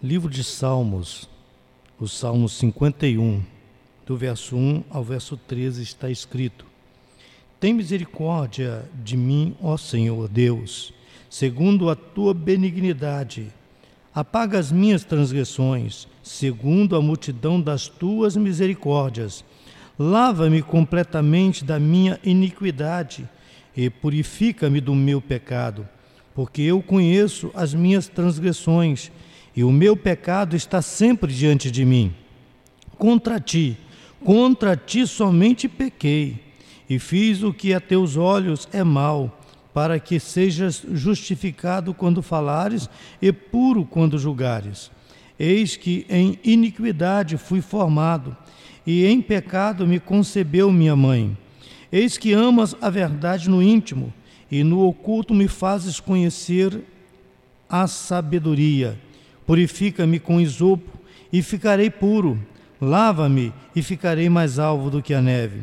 Livro de Salmos, o Salmo 51, do verso 1 ao verso 13 está escrito: Tem misericórdia de mim, ó Senhor Deus, segundo a tua benignidade. Apaga as minhas transgressões, segundo a multidão das tuas misericórdias. Lava-me completamente da minha iniquidade e purifica-me do meu pecado, porque eu conheço as minhas transgressões e o meu pecado está sempre diante de mim. Contra ti, contra ti somente pequei, e fiz o que a teus olhos é mal, para que sejas justificado quando falares e puro quando julgares. Eis que em iniquidade fui formado, e em pecado me concebeu minha mãe. Eis que amas a verdade no íntimo, e no oculto me fazes conhecer a sabedoria. Purifica-me com isopo e ficarei puro. Lava-me e ficarei mais alvo do que a neve.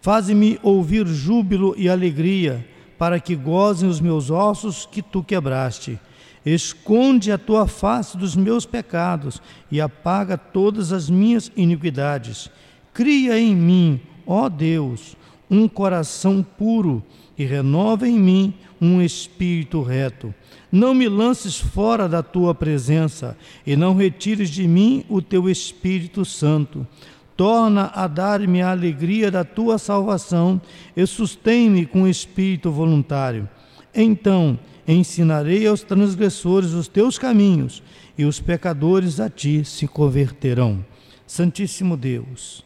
Faze-me ouvir júbilo e alegria, para que gozem os meus ossos que tu quebraste. Esconde a tua face dos meus pecados e apaga todas as minhas iniquidades. Cria em mim, ó Deus, um coração puro e renova em mim um espírito reto. Não me lances fora da tua presença e não retires de mim o teu Espírito Santo. Torna a dar-me a alegria da tua salvação e sustém-me com espírito voluntário. Então ensinarei aos transgressores os teus caminhos e os pecadores a ti se converterão. Santíssimo Deus,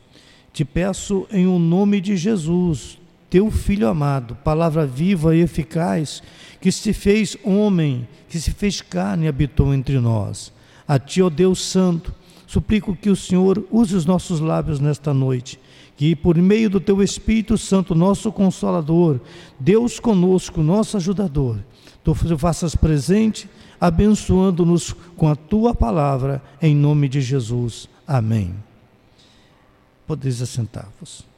te peço em o um nome de Jesus, teu Filho amado, palavra viva e eficaz, que se fez homem, que se fez carne e habitou entre nós. A Ti, ó Deus Santo, suplico que o Senhor use os nossos lábios nesta noite, que por meio do Teu Espírito Santo, nosso Consolador, Deus conosco, nosso ajudador, Tu faças presente, abençoando-nos com a Tua palavra, em nome de Jesus. Amém. Podeis assentar-vos.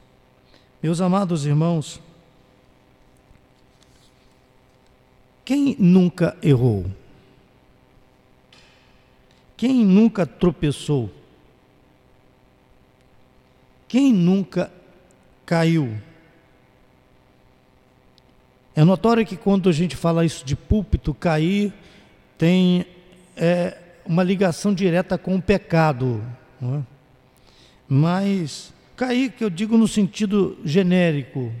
Meus amados irmãos, quem nunca errou? Quem nunca tropeçou? Quem nunca caiu? É notório que quando a gente fala isso de púlpito, cair tem é, uma ligação direta com o pecado. É? Mas Cair, que eu digo no sentido genérico.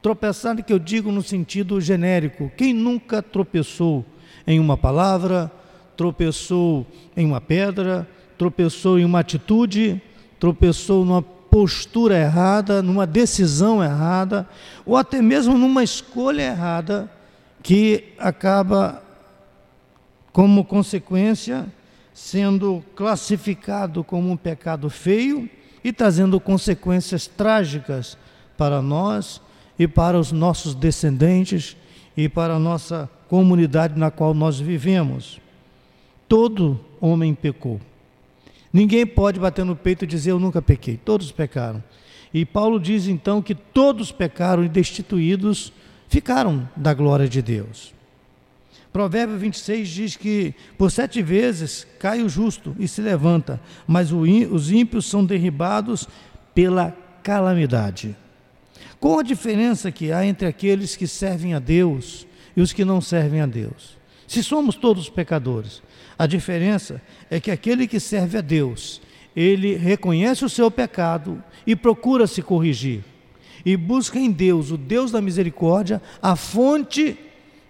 Tropeçar, que eu digo no sentido genérico. Quem nunca tropeçou em uma palavra, tropeçou em uma pedra, tropeçou em uma atitude, tropeçou numa postura errada, numa decisão errada, ou até mesmo numa escolha errada, que acaba, como consequência, sendo classificado como um pecado feio e trazendo consequências trágicas para nós e para os nossos descendentes e para a nossa comunidade na qual nós vivemos. Todo homem pecou. Ninguém pode bater no peito e dizer eu nunca pequei. Todos pecaram. E Paulo diz então que todos pecaram e destituídos ficaram da glória de Deus. Provérbio 26 diz que por sete vezes cai o justo e se levanta, mas os ímpios são derribados pela calamidade. Qual a diferença que há entre aqueles que servem a Deus e os que não servem a Deus? Se somos todos pecadores, a diferença é que aquele que serve a Deus, ele reconhece o seu pecado e procura se corrigir. E busca em Deus, o Deus da misericórdia, a fonte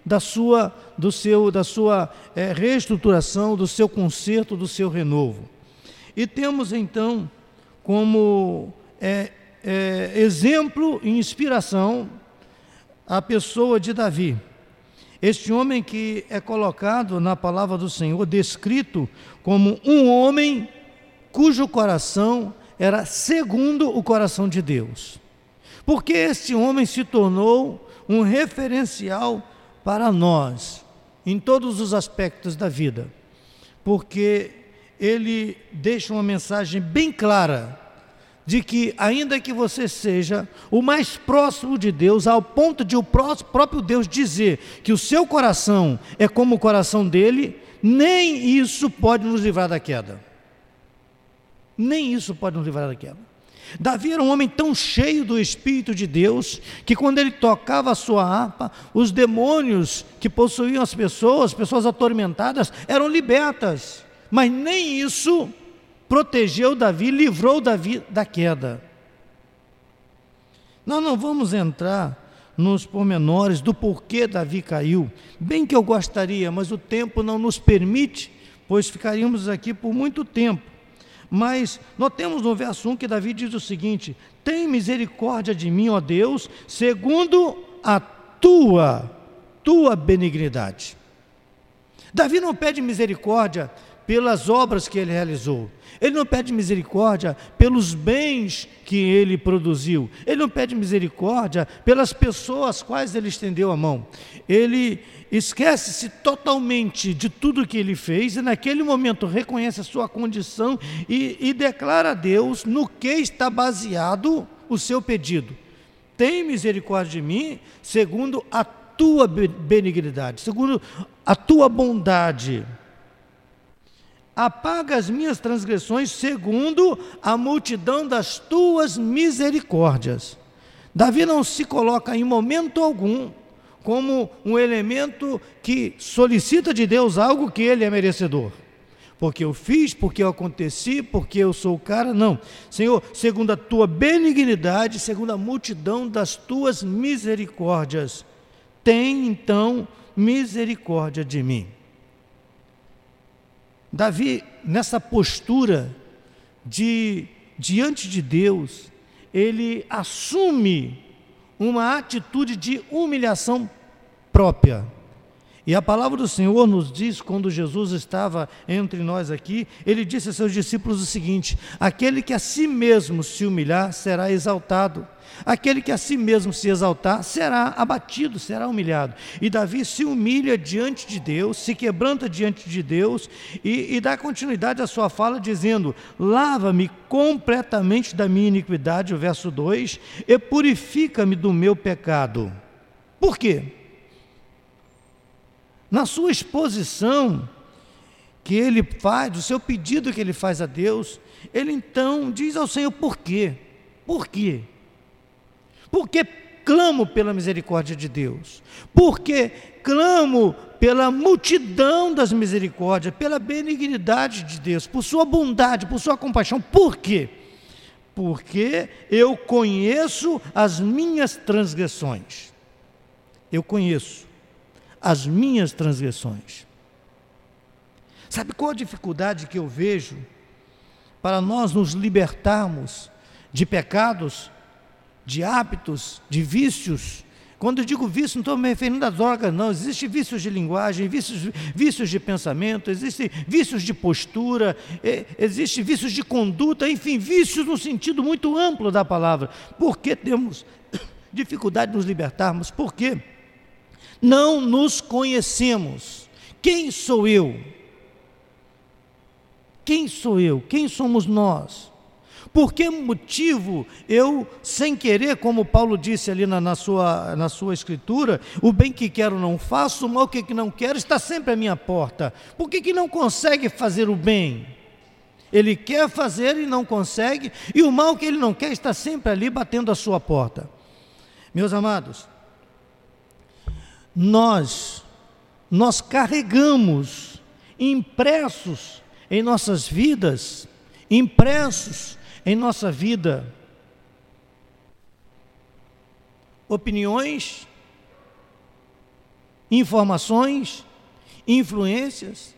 da sua, do seu, da sua é, reestruturação, do seu conserto, do seu renovo. E temos então como é, é, exemplo e inspiração a pessoa de Davi. Este homem que é colocado na palavra do Senhor, descrito como um homem cujo coração era segundo o coração de Deus. Porque este homem se tornou um referencial para nós em todos os aspectos da vida, porque ele deixa uma mensagem bem clara de que, ainda que você seja o mais próximo de Deus, ao ponto de o próprio Deus dizer que o seu coração é como o coração dele, nem isso pode nos livrar da queda. Nem isso pode nos livrar da queda. Davi era um homem tão cheio do Espírito de Deus que, quando ele tocava a sua harpa, os demônios que possuíam as pessoas, pessoas atormentadas, eram libertas. Mas nem isso protegeu Davi, livrou Davi da queda. Nós não vamos entrar nos pormenores do porquê Davi caiu, bem que eu gostaria, mas o tempo não nos permite, pois ficaríamos aqui por muito tempo. Mas notemos no verso 1 que Davi diz o seguinte: Tem misericórdia de mim, ó Deus, segundo a tua, tua benignidade. Davi não pede misericórdia pelas obras que ele realizou. Ele não pede misericórdia pelos bens que ele produziu. Ele não pede misericórdia pelas pessoas quais ele estendeu a mão. Ele esquece-se totalmente de tudo que ele fez e, naquele momento, reconhece a sua condição e, e declara a Deus no que está baseado o seu pedido. Tem misericórdia de mim, segundo a tua benignidade, segundo a tua bondade apaga as minhas transgressões segundo a multidão das tuas misericórdias. Davi não se coloca em momento algum como um elemento que solicita de Deus algo que ele é merecedor. Porque eu fiz, porque eu aconteci, porque eu sou o cara, não. Senhor, segundo a tua benignidade, segundo a multidão das tuas misericórdias, tem então misericórdia de mim. Davi, nessa postura de diante de Deus, ele assume uma atitude de humilhação própria. E a palavra do Senhor nos diz, quando Jesus estava entre nós aqui, ele disse a seus discípulos o seguinte: Aquele que a si mesmo se humilhar será exaltado, aquele que a si mesmo se exaltar será abatido, será humilhado. E Davi se humilha diante de Deus, se quebranta diante de Deus e, e dá continuidade à sua fala, dizendo: Lava-me completamente da minha iniquidade, o verso 2, e purifica-me do meu pecado. Por quê? Na sua exposição que ele faz, do seu pedido que ele faz a Deus, ele então diz ao Senhor por quê? Por quê? Porque clamo pela misericórdia de Deus, porque clamo pela multidão das misericórdias, pela benignidade de Deus, por sua bondade, por sua compaixão. Por quê? Porque eu conheço as minhas transgressões. Eu conheço as minhas transgressões. Sabe qual a dificuldade que eu vejo para nós nos libertarmos de pecados, de hábitos, de vícios? Quando eu digo vício, não estou me referindo às drogas, não. Existem vícios de linguagem, vícios, vícios de pensamento, existem vícios de postura, existem vícios de conduta, enfim, vícios no sentido muito amplo da palavra. Por que temos dificuldade de nos libertarmos? Por quê? Não nos conhecemos. Quem sou eu? Quem sou eu? Quem somos nós? Por que motivo eu, sem querer, como Paulo disse ali na, na, sua, na sua escritura, o bem que quero não faço, o mal que não quero está sempre à minha porta? Por que, que não consegue fazer o bem? Ele quer fazer e não consegue, e o mal que ele não quer está sempre ali batendo à sua porta. Meus amados, nós, nós carregamos impressos em nossas vidas, impressos em nossa vida, opiniões, informações, influências,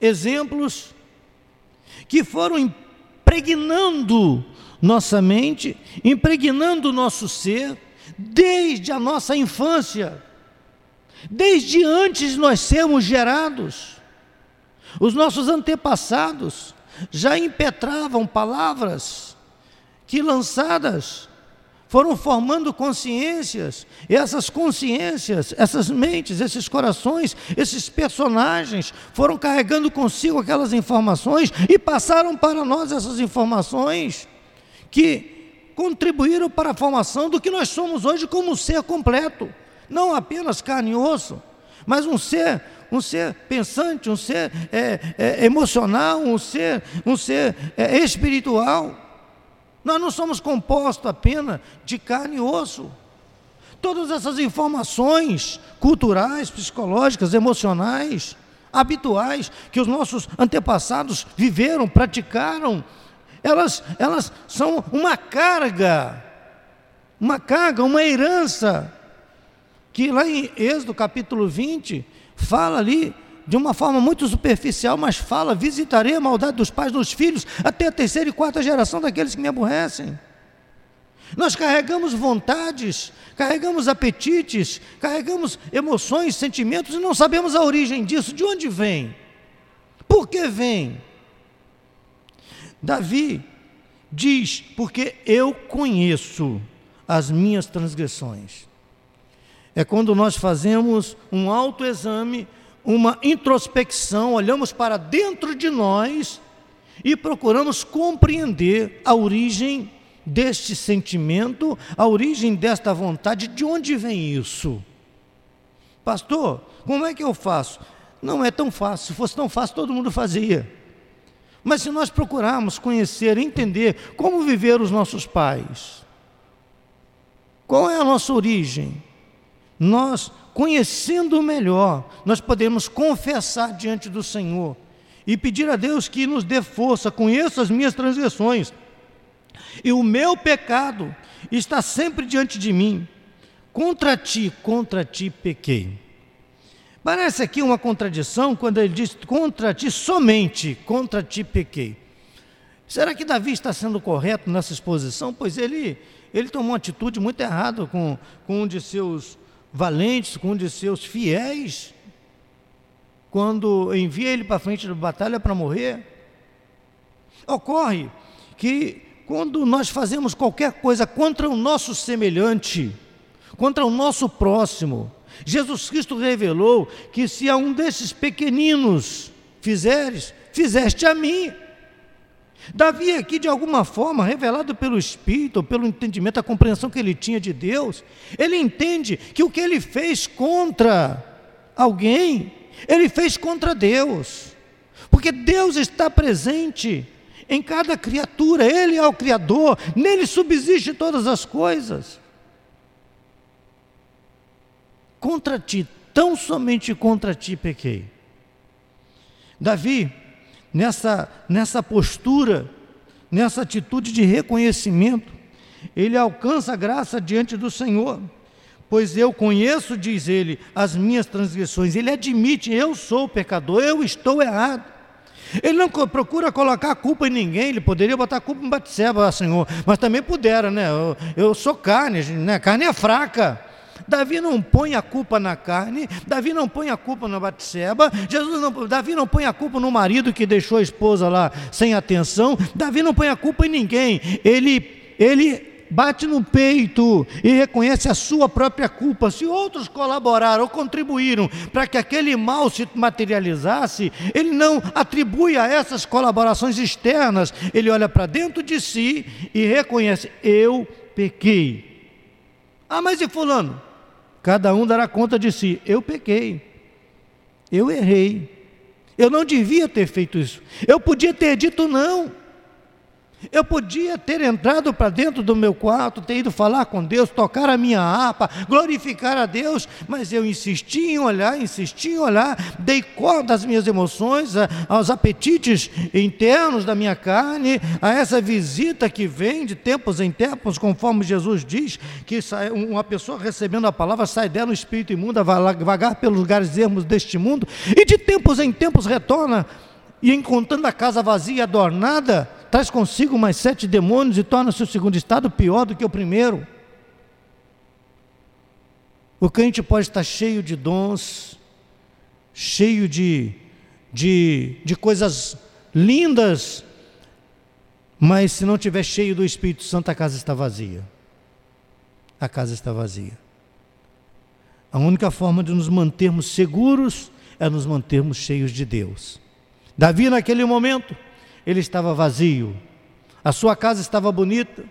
exemplos que foram impregnando nossa mente, impregnando nosso ser desde a nossa infância. Desde antes nós sermos gerados, os nossos antepassados já impetravam palavras que lançadas foram formando consciências, e essas consciências, essas mentes, esses corações, esses personagens foram carregando consigo aquelas informações e passaram para nós essas informações. que contribuíram para a formação do que nós somos hoje como ser completo, não apenas carne e osso, mas um ser, um ser pensante, um ser é, é, emocional, um ser, um ser é, espiritual. Nós não somos compostos apenas de carne e osso. Todas essas informações culturais, psicológicas, emocionais, habituais que os nossos antepassados viveram, praticaram, elas, elas são uma carga, uma carga, uma herança, que lá em Êxodo capítulo 20, fala ali de uma forma muito superficial, mas fala: visitarei a maldade dos pais dos filhos, até a terceira e quarta geração daqueles que me aborrecem. Nós carregamos vontades, carregamos apetites, carregamos emoções, sentimentos e não sabemos a origem disso, de onde vem, por que vem. Davi diz: Porque eu conheço as minhas transgressões. É quando nós fazemos um autoexame, uma introspecção, olhamos para dentro de nós e procuramos compreender a origem deste sentimento, a origem desta vontade, de onde vem isso? Pastor, como é que eu faço? Não é tão fácil, se fosse tão fácil todo mundo fazia. Mas se nós procurarmos conhecer, entender como viver os nossos pais, qual é a nossa origem, nós, conhecendo melhor, nós podemos confessar diante do Senhor e pedir a Deus que nos dê força, conheça as minhas transgressões e o meu pecado está sempre diante de mim. Contra ti, contra ti pequei. Parece aqui uma contradição quando ele diz contra ti somente, contra ti pequei. Será que Davi está sendo correto nessa exposição? Pois ele, ele tomou uma atitude muito errada com, com um de seus valentes, com um de seus fiéis, quando envia ele para frente da batalha para morrer. Ocorre que quando nós fazemos qualquer coisa contra o nosso semelhante, contra o nosso próximo, Jesus Cristo revelou que se a um desses pequeninos fizeres, fizeste a mim. Davi aqui, de alguma forma, revelado pelo Espírito, pelo entendimento, a compreensão que ele tinha de Deus, ele entende que o que ele fez contra alguém, ele fez contra Deus, porque Deus está presente em cada criatura, Ele é o Criador, nele subsiste todas as coisas. Contra ti, tão somente contra ti pequei. Davi, nessa, nessa postura, nessa atitude de reconhecimento, ele alcança graça diante do Senhor. Pois eu conheço, diz ele, as minhas transgressões. Ele admite, eu sou pecador, eu estou errado. Ele não procura colocar a culpa em ninguém, ele poderia botar a culpa em Batseba, Senhor, mas também pudera, né? Eu, eu sou carne, né? Carne é fraca. Davi não põe a culpa na carne, Davi não põe a culpa na Batseba, Jesus não, Davi não põe a culpa no marido que deixou a esposa lá sem atenção, Davi não põe a culpa em ninguém. Ele ele bate no peito e reconhece a sua própria culpa. Se outros colaboraram ou contribuíram para que aquele mal se materializasse, ele não atribui a essas colaborações externas, ele olha para dentro de si e reconhece: eu pequei. Ah, mas e Fulano? Cada um dará conta de si: eu pequei, eu errei. Eu não devia ter feito isso. Eu podia ter dito não. Eu podia ter entrado para dentro do meu quarto, ter ido falar com Deus, tocar a minha harpa, glorificar a Deus, mas eu insisti em olhar, insisti em olhar, dei conta das minhas emoções, aos apetites internos da minha carne, a essa visita que vem de tempos em tempos, conforme Jesus diz, que uma pessoa recebendo a palavra sai dela no espírito imundo, vagar pelos lugares ermos deste mundo, e de tempos em tempos retorna, e encontrando a casa vazia adornada, traz consigo mais sete demônios e torna seu segundo estado pior do que o primeiro. O crente pode estar cheio de dons, cheio de, de, de coisas lindas, mas se não tiver cheio do Espírito Santo, a casa está vazia. A casa está vazia. A única forma de nos mantermos seguros é nos mantermos cheios de Deus. Davi, naquele momento, ele estava vazio. A sua casa estava bonita,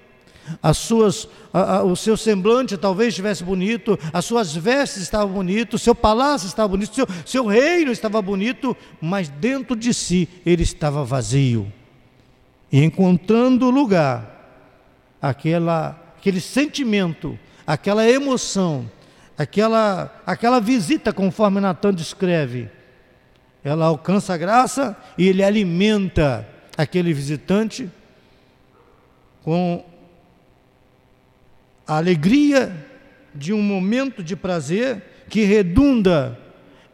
as suas, a, a, o seu semblante talvez estivesse bonito, as suas vestes estavam bonitas, o seu palácio estava bonito, seu, seu reino estava bonito, mas dentro de si ele estava vazio. E encontrando lugar, aquela, aquele sentimento, aquela emoção, aquela, aquela visita, conforme Natan descreve, ela alcança a graça e ele alimenta aquele visitante com a alegria de um momento de prazer que redunda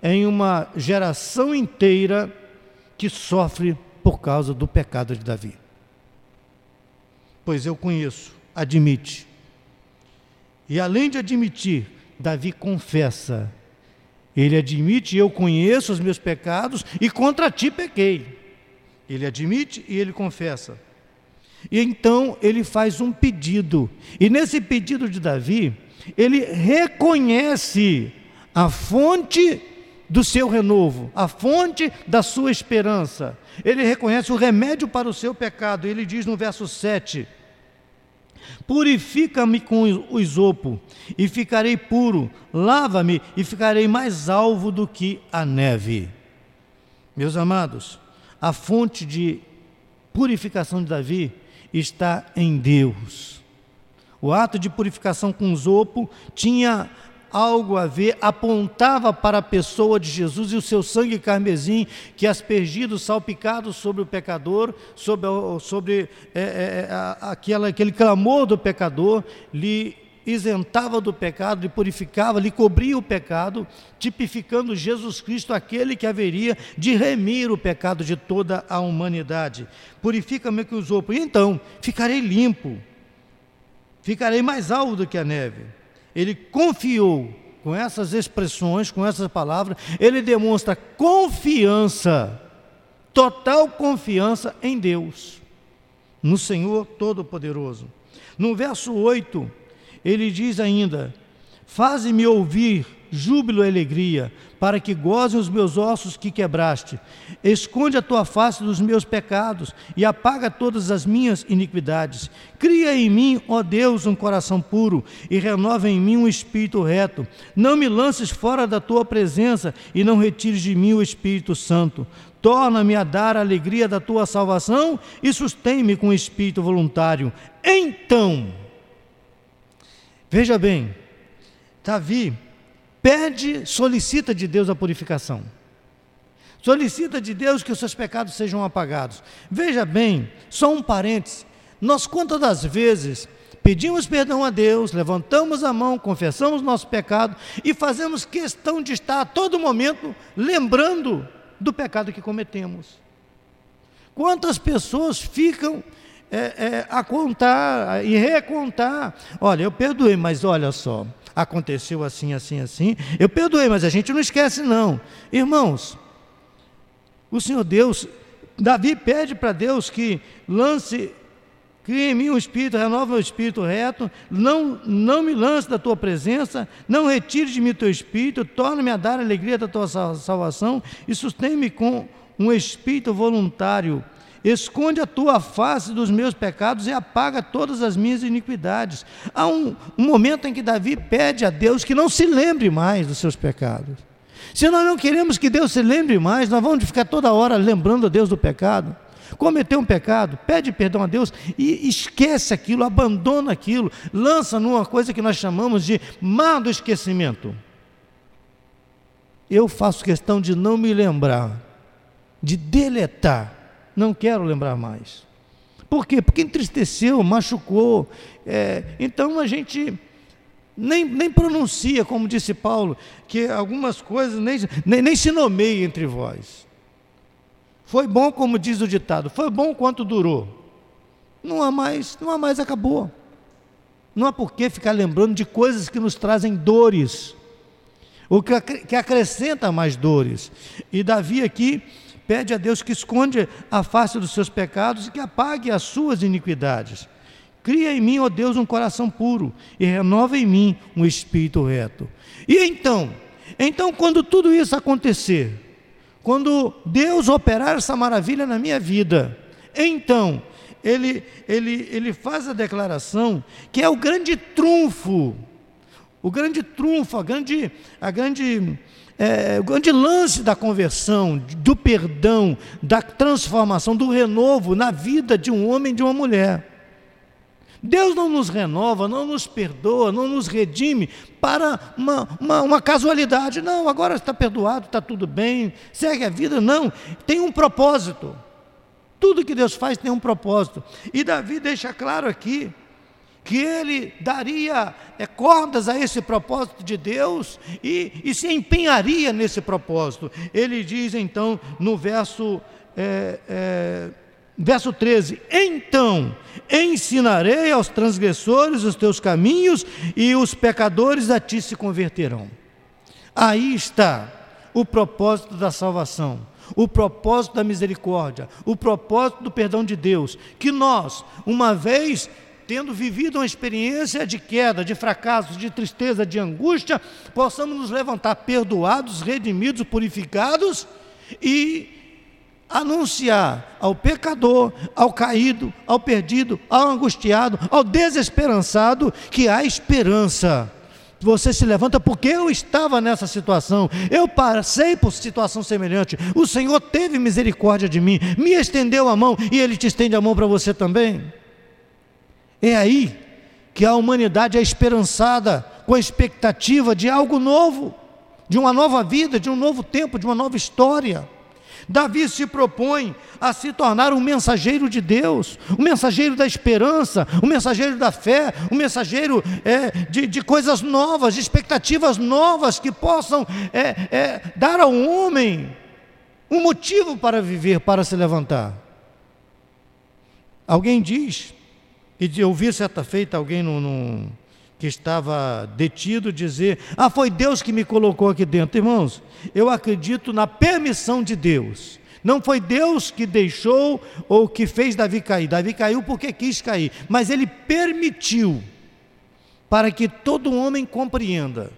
em uma geração inteira que sofre por causa do pecado de Davi. Pois eu conheço, admite. E além de admitir, Davi confessa. Ele admite, eu conheço os meus pecados e contra ti pequei. Ele admite e ele confessa. E então ele faz um pedido. E nesse pedido de Davi, ele reconhece a fonte do seu renovo, a fonte da sua esperança. Ele reconhece o remédio para o seu pecado. Ele diz no verso 7: Purifica-me com o isopo, e ficarei puro. Lava-me, e ficarei mais alvo do que a neve. Meus amados, a fonte de purificação de Davi está em Deus. O ato de purificação com zopo tinha algo a ver, apontava para a pessoa de Jesus e o seu sangue carmesim, que aspergido, salpicado sobre o pecador, sobre, sobre é, é, é aquela, aquele clamor do pecador, lhe isentava do pecado, lhe purificava, lhe cobria o pecado, tipificando Jesus Cristo, aquele que haveria de remir o pecado de toda a humanidade. Purifica-me que usou, e então ficarei limpo, ficarei mais alto do que a neve. Ele confiou com essas expressões, com essas palavras, ele demonstra confiança, total confiança em Deus, no Senhor Todo-Poderoso. No verso 8, ele diz ainda: Faze-me ouvir júbilo e alegria, para que gozem os meus ossos que quebraste. Esconde a tua face dos meus pecados e apaga todas as minhas iniquidades. Cria em mim, ó Deus, um coração puro e renova em mim um espírito reto. Não me lances fora da tua presença e não retires de mim o Espírito Santo. Torna-me a dar a alegria da tua salvação e sustém-me com espírito voluntário. Então, Veja bem, Davi pede, solicita de Deus a purificação. Solicita de Deus que os seus pecados sejam apagados. Veja bem, só um parêntese. Nós quantas das vezes pedimos perdão a Deus, levantamos a mão, confessamos nosso pecado e fazemos questão de estar a todo momento lembrando do pecado que cometemos. Quantas pessoas ficam é, é, a contar e recontar. Olha, eu perdoei, mas olha só, aconteceu assim, assim, assim. Eu perdoei, mas a gente não esquece, não. Irmãos, o Senhor Deus, Davi pede para Deus que lance, crie em mim um espírito, renova o espírito reto, não, não me lance da tua presença, não retire de mim o teu espírito, torna-me a dar a alegria da tua salvação e sustém-me com um espírito voluntário esconde a tua face dos meus pecados e apaga todas as minhas iniquidades. Há um, um, momento em que Davi pede a Deus que não se lembre mais dos seus pecados. Se nós não queremos que Deus se lembre mais, nós vamos ficar toda hora lembrando a Deus do pecado. Cometeu um pecado, pede perdão a Deus e esquece aquilo, abandona aquilo, lança numa coisa que nós chamamos de mar do esquecimento. Eu faço questão de não me lembrar, de deletar não quero lembrar mais. Por quê? Porque entristeceu, machucou. É, então a gente nem, nem pronuncia, como disse Paulo, que algumas coisas nem, nem, nem se nomeia entre vós. Foi bom, como diz o ditado, foi bom quanto durou. Não há mais, não há mais, acabou. Não há por que ficar lembrando de coisas que nos trazem dores, ou que, que acrescenta mais dores. E Davi aqui Pede a Deus que esconde a face dos seus pecados e que apague as suas iniquidades. Cria em mim, ó Deus, um coração puro e renova em mim um espírito reto. E então, então quando tudo isso acontecer, quando Deus operar essa maravilha na minha vida, então ele, ele, ele faz a declaração que é o grande trunfo, o grande trunfo, a grande, a grande, é, o grande lance da conversão, do perdão, da transformação, do renovo na vida de um homem e de uma mulher. Deus não nos renova, não nos perdoa, não nos redime para uma, uma, uma casualidade. Não, agora está perdoado, está tudo bem, segue a vida. Não, tem um propósito. Tudo que Deus faz tem um propósito. E Davi deixa claro aqui que ele daria é, cordas a esse propósito de Deus e, e, se empenharia nesse propósito. Ele diz então no verso. É, é, Verso 13: Então ensinarei aos transgressores os teus caminhos, e os pecadores a ti se converterão. Aí está o propósito da salvação, o propósito da misericórdia, o propósito do perdão de Deus. Que nós, uma vez tendo vivido uma experiência de queda, de fracasso, de tristeza, de angústia, possamos nos levantar perdoados, redimidos, purificados e anunciar ao pecador, ao caído, ao perdido, ao angustiado, ao desesperançado que há esperança. Você se levanta porque eu estava nessa situação, eu passei por situação semelhante. O Senhor teve misericórdia de mim, me estendeu a mão e Ele te estende a mão para você também. É aí que a humanidade é esperançada com a expectativa de algo novo, de uma nova vida, de um novo tempo, de uma nova história. Davi se propõe a se tornar um mensageiro de Deus, um mensageiro da esperança, um mensageiro da fé, um mensageiro é, de, de, coisas novas, de expectativas novas que possam é, é, dar ao homem um motivo para viver, para se levantar. Alguém diz, e eu vi certa feita alguém que estava detido dizer: Ah, foi Deus que me colocou aqui dentro. Irmãos, eu acredito na permissão de Deus. Não foi Deus que deixou ou que fez Davi cair. Davi caiu porque quis cair, mas ele permitiu para que todo homem compreenda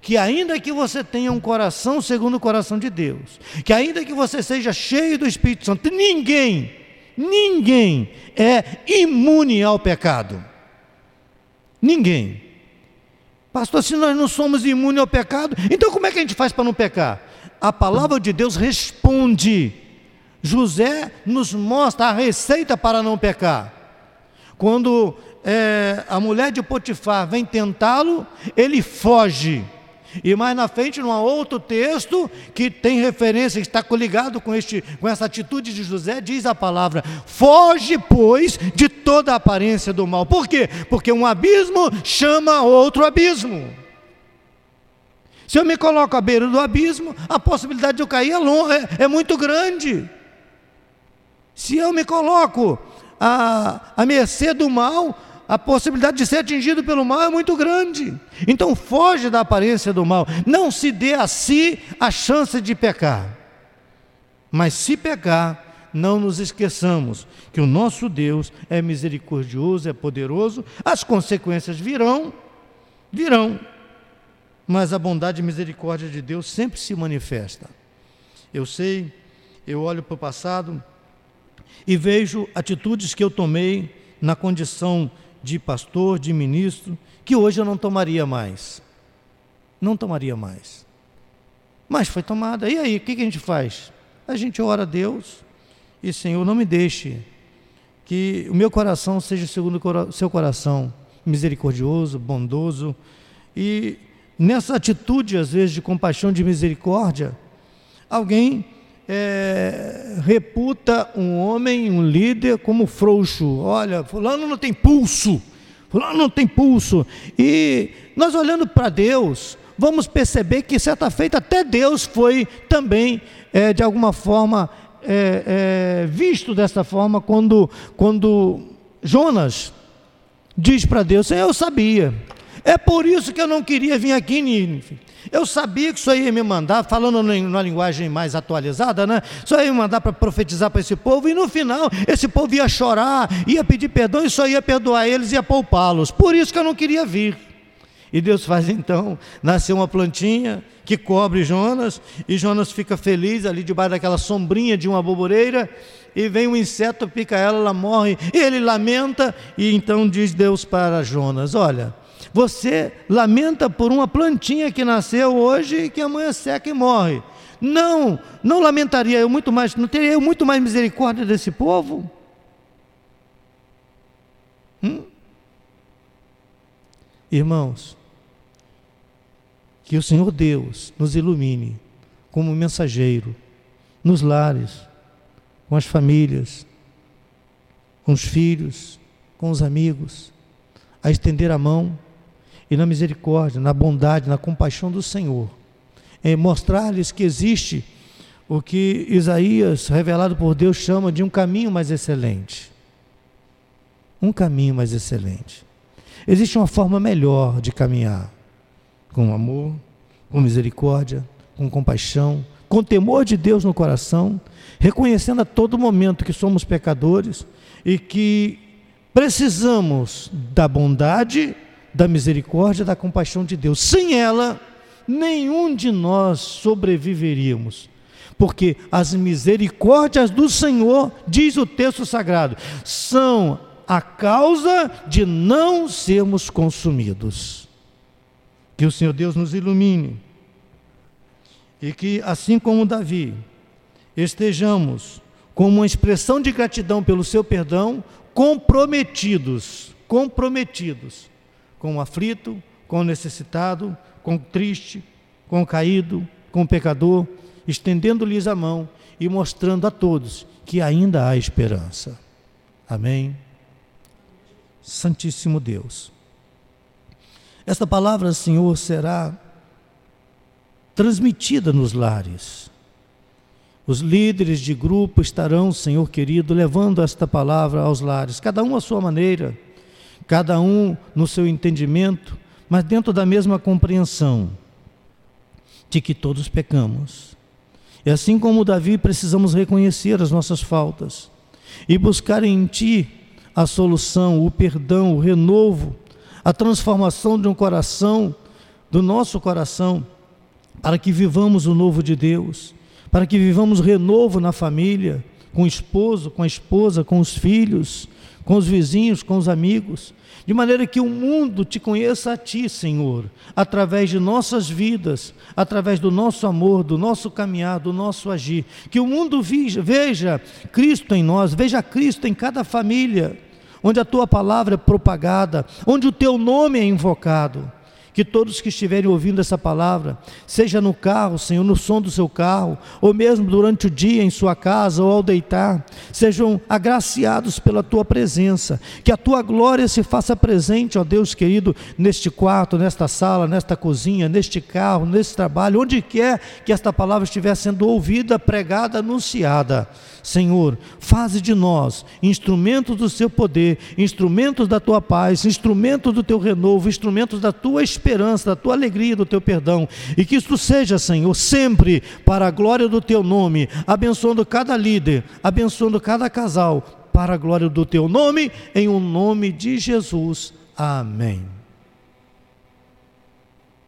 que ainda que você tenha um coração segundo o coração de Deus, que ainda que você seja cheio do Espírito Santo, ninguém, ninguém é imune ao pecado. Ninguém. Pastor, se nós não somos imunes ao pecado, então como é que a gente faz para não pecar? A palavra de Deus responde. José nos mostra a receita para não pecar. Quando é, a mulher de Potifar vem tentá-lo, ele foge. E mais na frente, num outro texto que tem referência, está coligado com, este, com essa atitude de José, diz a palavra: foge, pois, de toda a aparência do mal. Por quê? Porque um abismo chama outro abismo. Se eu me coloco à beira do abismo, a possibilidade de eu cair é, longa, é, é muito grande. Se eu me coloco à, à mercê do mal, a possibilidade de ser atingido pelo mal é muito grande. Então foge da aparência do mal. Não se dê a si a chance de pecar. Mas se pecar, não nos esqueçamos que o nosso Deus é misericordioso, é poderoso, as consequências virão, virão. Mas a bondade e misericórdia de Deus sempre se manifesta. Eu sei, eu olho para o passado e vejo atitudes que eu tomei na condição de pastor, de ministro, que hoje eu não tomaria mais. Não tomaria mais. Mas foi tomada. E aí, o que, a gente faz? A gente ora a Deus e, Senhor, não me deixe que o meu coração seja segundo o seu coração, misericordioso, bondoso. E nessa atitude, às vezes, de compaixão, de misericórdia, alguém é, reputa um homem, um líder, como frouxo. Olha, fulano não tem pulso, fulano não tem pulso. E nós olhando para Deus, vamos perceber que certa feita até Deus foi também, é, de alguma forma, é, é visto dessa forma quando, quando Jonas diz para Deus, eu sabia, é por isso que eu não queria vir aqui, Nínive. Eu sabia que isso aí ia me mandar, falando numa linguagem mais atualizada, né? Isso aí ia me mandar para profetizar para esse povo, e no final esse povo ia chorar, ia pedir perdão e só ia perdoar eles e ia poupá-los. Por isso que eu não queria vir. E Deus faz então nascer uma plantinha que cobre Jonas, e Jonas fica feliz ali debaixo daquela sombrinha de uma boboreira, e vem um inseto, pica ela, ela morre, ele lamenta, e então diz Deus para Jonas: Olha, você lamenta por uma plantinha que nasceu hoje e que amanhã seca e morre. Não, não lamentaria eu muito mais, não teria eu muito mais misericórdia desse povo? Hum? Irmãos, que o Senhor Deus nos ilumine como mensageiro nos lares, com as famílias, com os filhos, com os amigos, a estender a mão e na misericórdia, na bondade, na compaixão do Senhor, é mostrar-lhes que existe o que Isaías, revelado por Deus, chama de um caminho mais excelente. Um caminho mais excelente. Existe uma forma melhor de caminhar, com amor, com misericórdia, com compaixão, com temor de Deus no coração, reconhecendo a todo momento que somos pecadores e que precisamos da bondade, da misericórdia, da compaixão de Deus. Sem ela, nenhum de nós sobreviveríamos. Porque as misericórdias do Senhor, diz o texto sagrado, são a causa de não sermos consumidos. Que o Senhor Deus nos ilumine e que, assim como Davi, estejamos com uma expressão de gratidão pelo seu perdão, comprometidos, comprometidos com o aflito, com o necessitado, com o triste, com o caído, com o pecador, estendendo-lhes a mão e mostrando a todos que ainda há esperança. Amém. Santíssimo Deus. Esta palavra, Senhor, será transmitida nos lares. Os líderes de grupo estarão, Senhor querido, levando esta palavra aos lares, cada um à sua maneira, cada um no seu entendimento, mas dentro da mesma compreensão de que todos pecamos. E assim como Davi, precisamos reconhecer as nossas faltas e buscar em Ti a solução, o perdão, o renovo, a transformação de um coração, do nosso coração para que vivamos o novo de Deus, para que vivamos renovo na família, com o esposo, com a esposa, com os filhos, com os vizinhos, com os amigos, de maneira que o mundo te conheça a Ti, Senhor, através de nossas vidas, através do nosso amor, do nosso caminhar, do nosso agir. Que o mundo veja, Cristo em nós, veja Cristo em cada família, onde a Tua palavra é propagada, onde o Teu nome é invocado que todos que estiverem ouvindo essa palavra, seja no carro, Senhor, no som do seu carro, ou mesmo durante o dia em sua casa ou ao deitar, sejam agraciados pela tua presença, que a tua glória se faça presente, ó Deus querido, neste quarto, nesta sala, nesta cozinha, neste carro, neste trabalho, onde quer que esta palavra estiver sendo ouvida, pregada, anunciada. Senhor, faze de nós instrumentos do seu poder, instrumentos da tua paz, instrumentos do teu renovo, instrumentos da tua esperança, da tua alegria, do teu perdão. E que isto seja, Senhor, sempre para a glória do teu nome, abençoando cada líder, abençoando cada casal, para a glória do teu nome, em o um nome de Jesus. Amém.